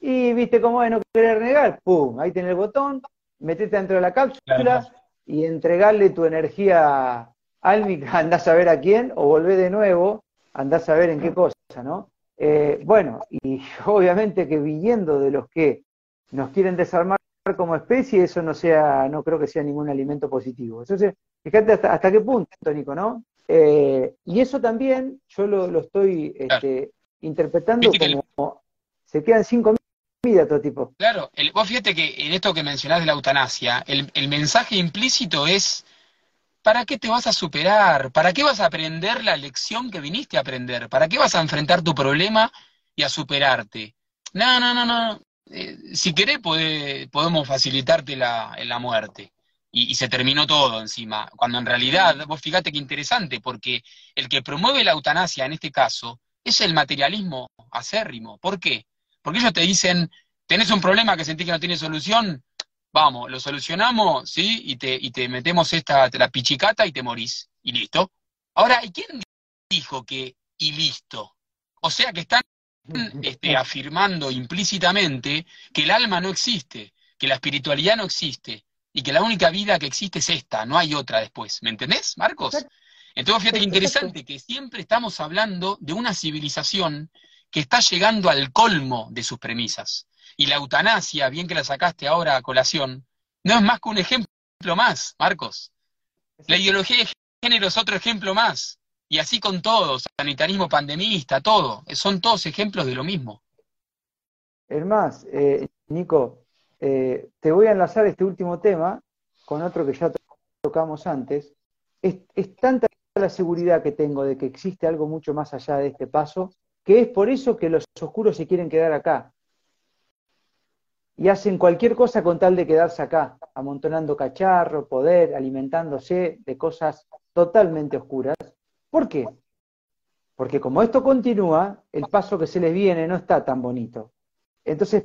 y viste cómo es no querer negar, ¡pum! Ahí tenés el botón, metete dentro de la cápsula y entregarle tu energía álmica, andás a ver a quién, o volvé de nuevo, andás a ver en qué cosa, ¿no? Eh, bueno, y obviamente que viniendo de los que nos quieren desarmar como especie, eso no sea, no creo que sea ningún alimento positivo. Entonces, fíjate hasta, qué punto, Tónico, ¿no? Eh, y eso también yo lo, estoy este, interpretando como se quedan cinco vidas todo tipo. Claro, vos fíjate que en esto que mencionás de la eutanasia, el, el mensaje implícito es ¿para qué te vas a superar? ¿Para qué vas a aprender la lección que viniste a aprender? ¿Para qué vas a enfrentar tu problema y a superarte? No, no, no, no. Eh, si querés podemos facilitarte la, la muerte. Y, y, se terminó todo encima. Cuando en realidad, vos fíjate qué interesante, porque el que promueve la eutanasia en este caso es el materialismo acérrimo. ¿Por qué? Porque ellos te dicen, tenés un problema que sentís que no tiene solución, vamos, lo solucionamos, ¿sí? Y te, y te metemos esta, la pichicata y te morís. Y listo. Ahora, ¿y quién dijo que y listo? O sea que están este, afirmando implícitamente que el alma no existe, que la espiritualidad no existe, y que la única vida que existe es esta, no hay otra después. ¿Me entendés, Marcos? Entonces, fíjate que interesante que siempre estamos hablando de una civilización que está llegando al colmo de sus premisas. Y la eutanasia, bien que la sacaste ahora a colación, no es más que un ejemplo más, Marcos. La ideología de género es otro ejemplo más. Y así con todos, sanitarismo pandemista, todo. Son todos ejemplos de lo mismo. Es más, eh, Nico, eh, te voy a enlazar este último tema con otro que ya tocamos antes. Es, es tanta la seguridad que tengo de que existe algo mucho más allá de este paso, que es por eso que los oscuros se quieren quedar acá. Y hacen cualquier cosa con tal de quedarse acá, amontonando cacharro, poder, alimentándose de cosas totalmente oscuras. ¿Por qué? Porque como esto continúa, el paso que se les viene no está tan bonito. Entonces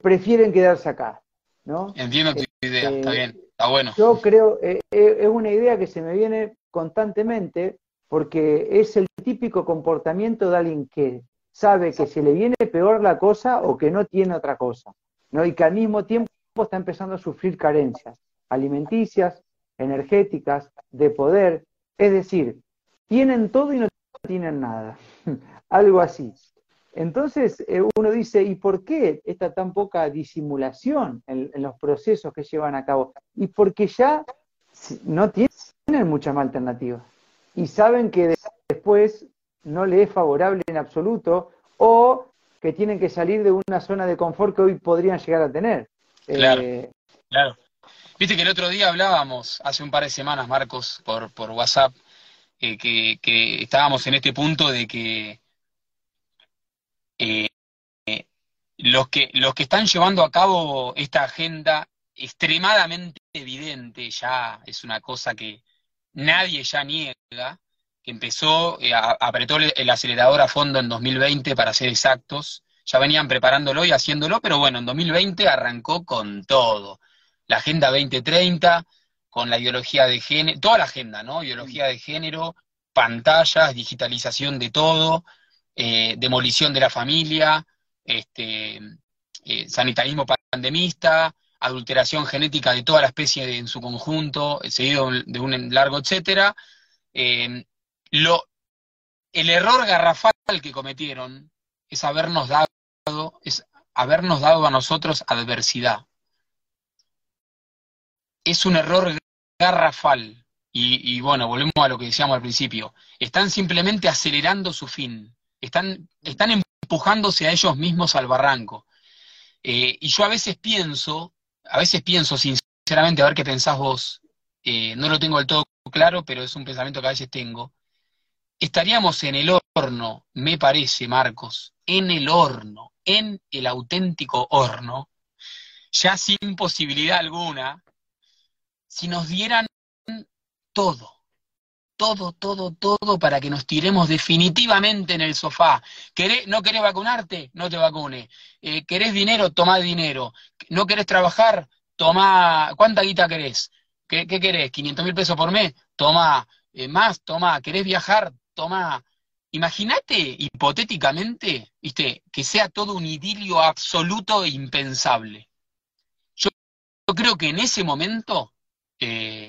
prefieren quedarse acá. ¿no? Entiendo tu idea, está eh, bien, está bueno. Yo creo, eh, eh, es una idea que se me viene constantemente porque es el típico comportamiento de alguien que sabe que se le viene peor la cosa o que no tiene otra cosa, ¿no? Y que al mismo tiempo está empezando a sufrir carencias alimenticias, energéticas, de poder, es decir, tienen todo y no tienen nada, algo así. Entonces eh, uno dice, ¿y por qué esta tan poca disimulación en, los procesos que llevan a cabo? Y porque ya no tienen mucha más alternativa. Y saben que después no le es favorable en absoluto o que tienen que salir de una zona de confort que hoy podrían llegar a tener. Claro, eh, claro. Viste que el otro día hablábamos, hace un par de semanas, Marcos, por, por WhatsApp, eh, que estábamos en este punto de que eh, los, que, los que están llevando a cabo esta agenda extremadamente evidente, ya es una cosa que nadie ya niega, que empezó, eh, apretó el, acelerador a fondo en 2020 para ser exactos, ya venían preparándolo y haciéndolo, pero bueno, en 2020 arrancó con todo. La Agenda 2030, con la ideología de género, toda la agenda, ¿no? Ideología de género, pantallas, digitalización de todo, eh, demolición de la familia, este, eh, sanitarismo pandemista, adulteración genética de toda la especie en su conjunto, seguido de un largo etcétera. Eh, lo, el error garrafal que cometieron es habernos dado, es habernos dado a nosotros adversidad. Es un error garrafal. Y, bueno, volvemos a lo que decíamos al principio. Están simplemente acelerando su fin están, están empujándose a ellos mismos al barranco. Eh, y yo a veces pienso, a veces pienso sinceramente, a ver qué pensás vos, eh, no lo tengo del todo claro, pero es un pensamiento que a veces tengo. Estaríamos en el horno, me parece, Marcos, en el horno, en el auténtico horno, ya sin posibilidad alguna, si nos dieran todo, todo, todo, todo para que nos tiremos definitivamente en el sofá. ¿No querés vacunarte? No te vacunes. Eh, ¿Querés dinero? Tomá dinero. ¿No querés trabajar? Tomá, ¿cuánta guita querés? ¿Qué, querés? ¿500 mil pesos por mes? Tomá. Eh, ¿Más? Tomá. ¿Querés viajar? Tomá. Imagínate hipotéticamente, viste, que sea todo un idilio absoluto e impensable. Yo, creo que en ese momento eh,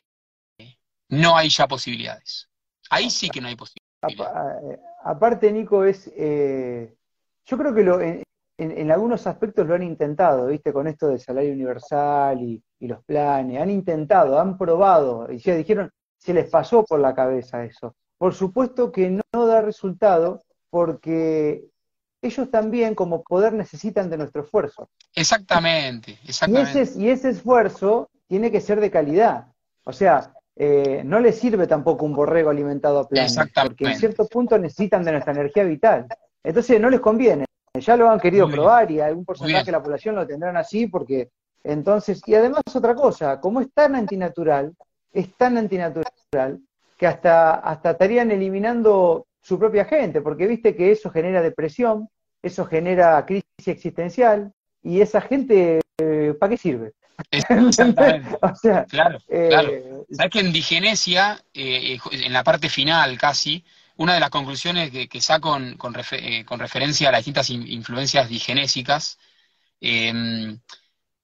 no hay ya posibilidades. Ahí sí que no hay posibilidades. Eh, aparte, Nico, es. Eh, yo creo que lo, en, algunos aspectos lo han intentado, ¿viste? Con esto del salario universal y, los planes. Han intentado, han probado. Y ya dijeron, se les pasó por la cabeza eso. Por supuesto que no, da resultado porque ellos también como poder necesitan de nuestro esfuerzo. Exactamente, exactamente. Y ese, y ese esfuerzo tiene que ser de calidad. O sea, eh, no les sirve tampoco un borrego alimentado a planes, porque en cierto punto necesitan de nuestra energía vital. Entonces no les conviene. Ya lo han querido probar y algún porcentaje de la población lo tendrán así porque entonces, y además otra cosa, como es tan antinatural, es tan antinatural que hasta, hasta estarían eliminando su propia gente, porque viste que eso genera depresión, eso genera crisis existencial, y esa gente, eh, ¿para qué sirve? o sea, claro, eh, claro. Sabes que en digenesia, eh, en la parte final casi, una de las conclusiones que, saco con, referencia a las distintas influencias digenésicas em,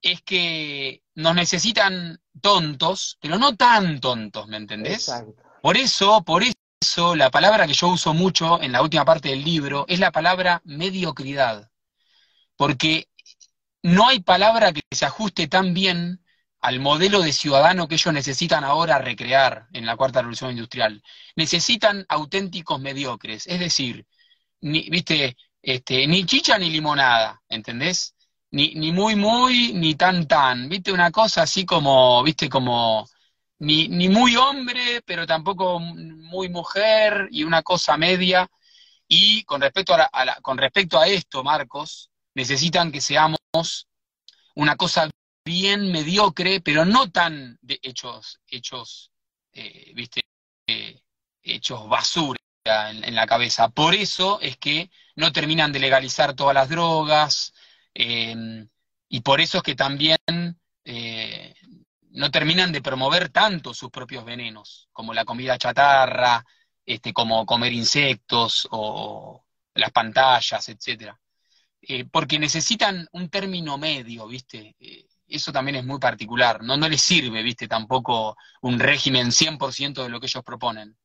es que nos necesitan tontos, pero no tan tontos, ¿me entendés? Por eso, por eso, la palabra que yo uso mucho en la última parte del libro es la palabra mediocridad. Porque no hay palabra que se ajuste tan bien al modelo de ciudadano que ellos necesitan ahora recrear en la cuarta revolución industrial. Necesitan auténticos mediocres, es decir, ni, viste, este, ni chicha ni limonada, ¿entendés? Ni, ni muy muy, ni tan tan, viste, una cosa así como, viste, como, ni, ni muy hombre, pero tampoco muy mujer, y una cosa media. Y con respecto a, con respecto a esto, Marcos, necesitan que seamos una cosa bien mediocre, pero no tan de hechos, hechos, eh, viste, eh, hechos basura en, la cabeza. Por eso es que no terminan de legalizar todas las drogas, em, y por eso es que también eh, no terminan de promover tanto sus propios venenos, como la comida chatarra, este, como comer insectos o las pantallas, etcétera. Eh, porque necesitan un término medio, ¿viste? Eh, eso también es muy particular, no, no les sirve, ¿viste? Tampoco un régimen 100% de lo que ellos proponen.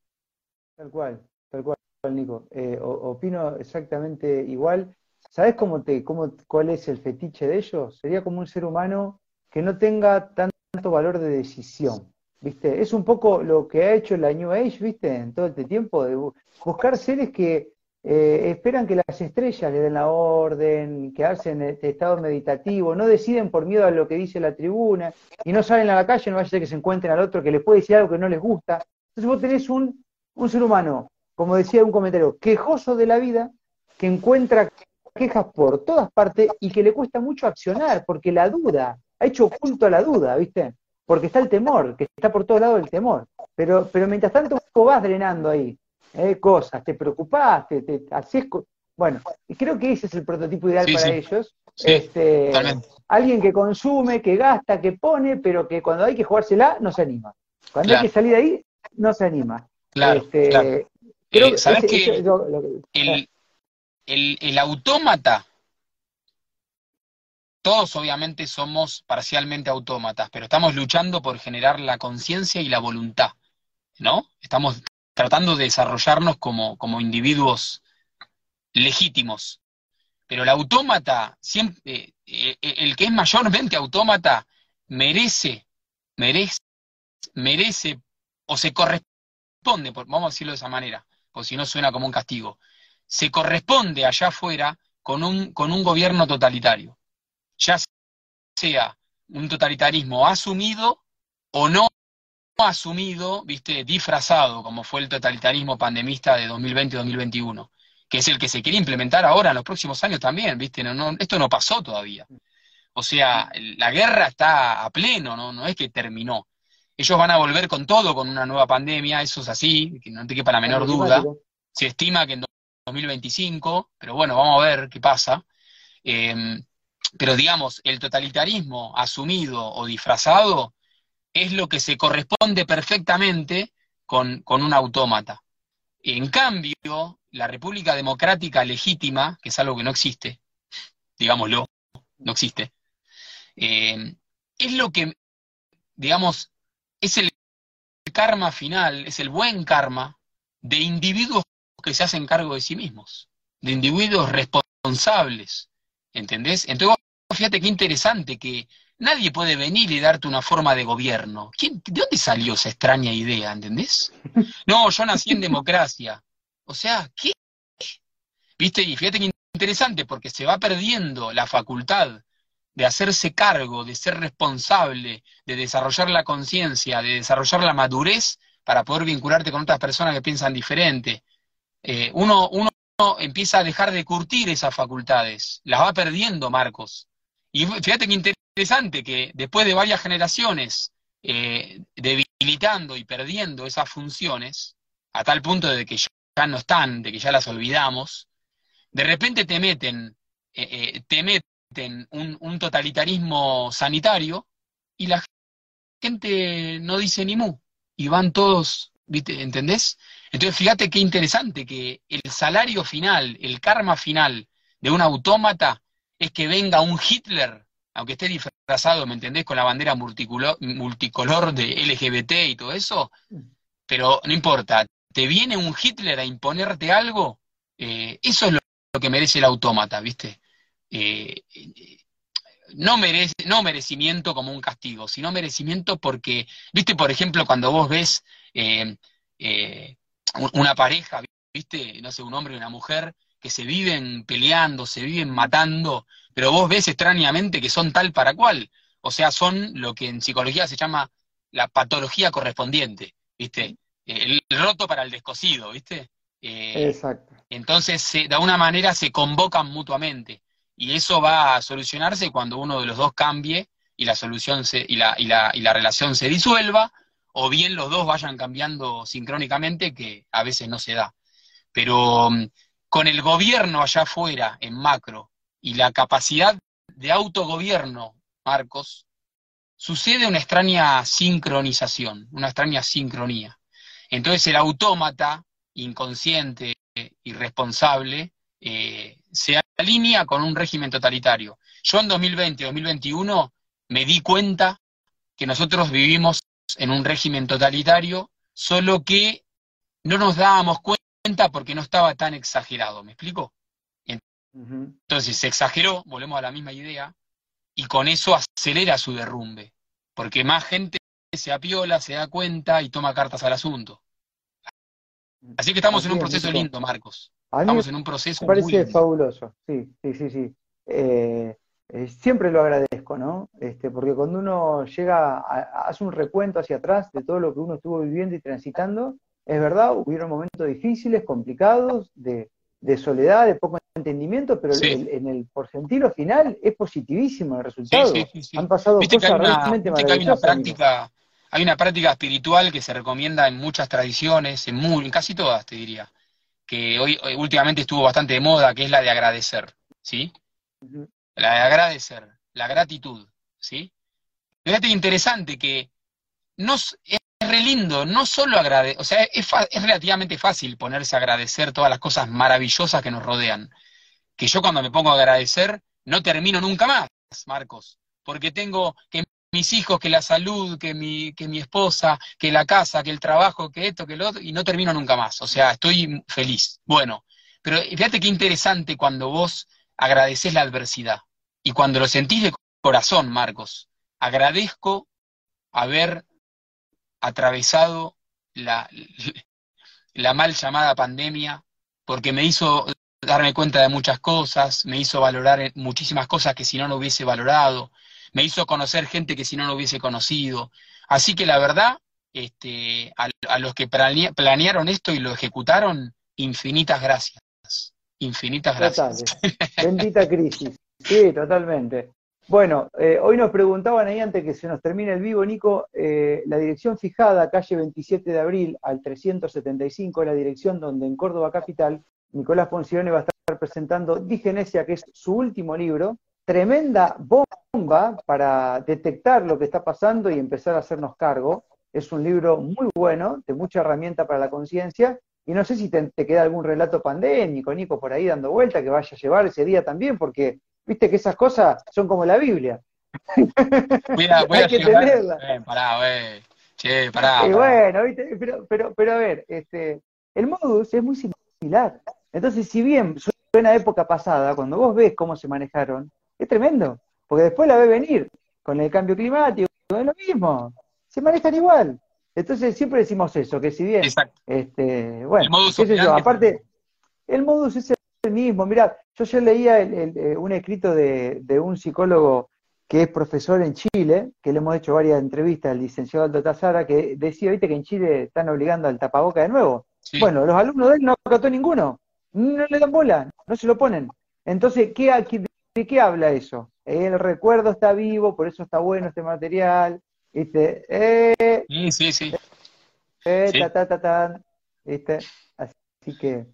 Tal cual, tal cual, Nico. Eh, opino exactamente igual. ¿Sabes cómo te, cómo, cuál es el fetiche de ellos? Sería como un ser humano que no tenga tanto valor de decisión. ¿Viste? Es un poco lo que ha hecho la New Age, ¿viste? En todo este tiempo, de buscar seres que eh, esperan que las estrellas le den la orden, quedarse en este estado meditativo, no deciden por miedo a lo que dice la tribuna, y no salen a la calle, no vaya a ser que se encuentren al otro que les puede decir algo que no les gusta. Entonces vos tenés un, un ser humano, como decía un comentario, quejoso de la vida, que encuentra quejas por todas partes y que le cuesta mucho accionar, porque la duda, ha hecho oculto a la duda, ¿viste? Porque está el temor, que está por todos lados el temor. Pero, pero mientras tanto vos vas drenando ahí eh, cosas, te preocupaste, te, haces... Bueno, y creo que ese es el prototipo ideal para ellos. este, alguien que consume, que gasta, que pone, pero que cuando hay que jugársela no se anima. Cuando hay que salir de ahí, no se anima. Claro, este, eh, ¿Sabes que, el, el, el autómata, todos obviamente somos parcialmente autómatas, pero estamos luchando por generar la conciencia y la voluntad, ¿no? Estamos tratando de desarrollarnos como, como individuos legítimos. Pero el autómata, siempre, eh, eh, el que es mayormente autómata, merece, merece, merece, o se corresponde, vamos a decirlo de esa manera, porque si no suena como un castigo, se corresponde allá afuera con un, con un gobierno totalitario, ya sea un totalitarismo asumido o no asumido, viste, disfrazado, como fue el totalitarismo pandemista de 2020-2021, que es el que se quiere implementar ahora en los próximos años también, viste, no, esto no pasó todavía. O sea, la guerra está a pleno, ¿no? no es que terminó. Ellos van a volver con todo, con una nueva pandemia, eso es así, que no te quepa la menor duda. Se estima que en 2025, pero bueno, vamos a ver qué pasa. Em, pero digamos, el totalitarismo asumido o disfrazado es lo que se corresponde perfectamente con, un autómata. En cambio, la República Democrática Legítima, que es algo que no existe, digámoslo, no existe, eh, es lo que, digamos, es el karma final, es el buen karma de individuos que se hacen cargo de sí mismos, de individuos responsables, ¿entendés? Entonces, fíjate qué interesante que nadie puede venir y darte una forma de gobierno. ¿Quién, ¿De dónde salió esa extraña idea, entendés? No, yo nací en democracia. O sea, ¿qué? ¿Viste? Y fíjate que interesante, porque se va perdiendo la facultad de hacerse cargo, de ser responsable, de desarrollar la conciencia, de desarrollar la madurez para poder vincularte con otras personas que piensan diferente. Eh, uno, uno empieza a dejar de curtir esas facultades, las va perdiendo, Marcos. Y fíjate que interesante que después de varias generaciones eh, debilitando y perdiendo esas funciones, a tal punto de que ya no están, de que ya las olvidamos, de repente te meten, eh, eh, te meten un, totalitarismo sanitario y la gente no dice ni mu, y van todos, ¿viste? ¿entendés? Entonces fíjate qué interesante que el salario final, el karma final de un autómata es que venga un Hitler, aunque esté disfrazado, ¿me entendés?, con la bandera multicolor, multicolor de LGBT y todo eso, pero no importa, te viene un Hitler a imponerte algo, eh, eso es lo, que merece el autómata, ¿viste? Eh, no, merece, no merecimiento como un castigo, sino merecimiento porque, ¿viste? Por ejemplo, cuando vos ves eh, una pareja, ¿viste? No sé, un hombre y una mujer que se viven peleando, se viven matando, pero vos ves extrañamente que son tal para cual. O sea, son lo que en psicología se llama la patología correspondiente, ¿viste? El roto para el descosido, ¿viste? Eh, Exacto. Entonces, de alguna manera se convocan mutuamente. Y eso va a solucionarse cuando uno de los dos cambie y la solución se, y, la, y, la, y la relación se disuelva, o bien los dos vayan cambiando sincrónicamente, que a veces no se da. Pero mm, con el gobierno allá afuera, en macro, y la capacidad de autogobierno, Marcos, sucede una extraña sincronización, una extraña sincronía. Entonces el autómata, inconsciente, irresponsable, eh, se alinea con un régimen totalitario. Yo en 2020, 2021 me di cuenta que nosotros vivimos en un régimen totalitario, solo que no nos dábamos cuenta porque no estaba tan exagerado, ¿me explico? Entonces se exageró, volvemos a la misma idea, y con eso acelera su derrumbe, porque más gente se apiola, se da cuenta y toma cartas al asunto. Así que estamos en un proceso lindo, Marcos. estamos en un proceso. Me parece fabuloso, sí, sí, sí, sí. Eh, eh, siempre lo agradezco, ¿no? Este, porque cuando uno llega, a, hace un recuento hacia atrás de todo lo que uno estuvo viviendo y transitando, es verdad, hubieron momentos difíciles, complicados, de, soledad, de poco entendimiento, pero en el porcentilo final es positivísimo el resultado. Han pasado cosas realmente maravillosas. práctica, hay una práctica espiritual que se recomienda en muchas tradiciones, en, muy, casi todas, te diría, que hoy, últimamente estuvo bastante de moda, que es la de agradecer, ¿sí? La de agradecer, la gratitud, ¿sí? Fíjate interesante que no, es re lindo, no solo agradecer, o sea, es, es relativamente fácil ponerse a agradecer todas las cosas maravillosas que nos rodean. Que yo cuando me pongo a agradecer, no termino nunca más, Marcos, porque tengo que mis hijos, que la salud, que mi, que mi esposa, que la casa, que el trabajo, que esto, que lo otro, y no termino nunca más. O sea, estoy feliz. Bueno, pero fíjate qué interesante cuando vos agradeces la adversidad y cuando lo sentís de corazón, Marcos. Agradezco haber atravesado la, mal llamada pandemia porque me hizo darme cuenta de muchas cosas, me hizo valorar muchísimas cosas que si no, no hubiese valorado, me hizo conocer gente que si no, no hubiese conocido. Así que la verdad, este, a, los que planearon esto y lo ejecutaron, infinitas gracias. Infinitas gracias. Bendita crisis. Sí, totalmente. Bueno, eh, hoy nos preguntaban ahí antes que se nos termine el vivo, Nico, eh, la dirección fijada, calle 27 de abril al 375, la dirección donde en Córdoba Capital, Nicolás Poncione va a estar presentando Digenesia, que es su último libro, tremenda bomba para detectar lo que está pasando y empezar a hacernos cargo. Es un libro muy bueno, de mucha herramienta para la conciencia. Y no sé si te, queda algún relato pandémico, Nico, por ahí dando vuelta, que vaya a llevar ese día también, porque viste que esas cosas son como la Biblia. Hay que tenerla. Eh, pará, Che, pará, Y bueno, ¿viste? Pero, pero, pero a ver, este, el modus es muy similar. Entonces, si bien suena época pasada, cuando vos ves cómo se manejaron, es tremendo, porque después la ve venir con el cambio climático, es lo mismo, se manejan igual. Entonces siempre decimos eso, que si bien, este, bueno, qué sé yo, aparte, el modus es el mismo. Mira, yo ya leía eh, un escrito de, un psicólogo que es profesor en Chile, que le hemos hecho varias entrevistas al licenciado Aldo Tazara, que decía, viste, que en Chile están obligando al tapaboca de nuevo. Bueno, los alumnos de él no acató ninguno, no le dan bola, no se lo ponen. Entonces, ¿qué, ¿De qué habla eso? El recuerdo está vivo, por eso está bueno este material. ¿Viste? Eh, sí, sí, sí. Eh, Ta, ta, ta, ¿viste? Así que,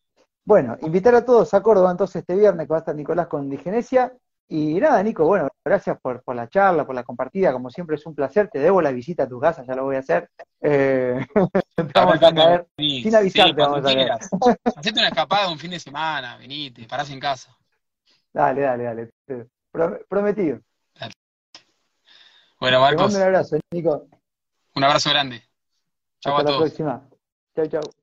bueno, invitar a todos a Córdoba entonces este viernes que va a estar Nicolás con Digenesia. Y nada, Nico, bueno, gracias por, la charla, por la compartida, como siempre es un placer, te debo la visita a tu casa, ya lo voy a hacer. Eh, vamos a caer, sin avisarte vamos a ver. Hacete una escapada un fin de semana, venite, parás en casa. Dale, dale, dale, prometido. Bueno, Marcos. Te mando un abrazo, Nico. Un abrazo grande. Chau Hasta a todos. la próxima. Chau, chau.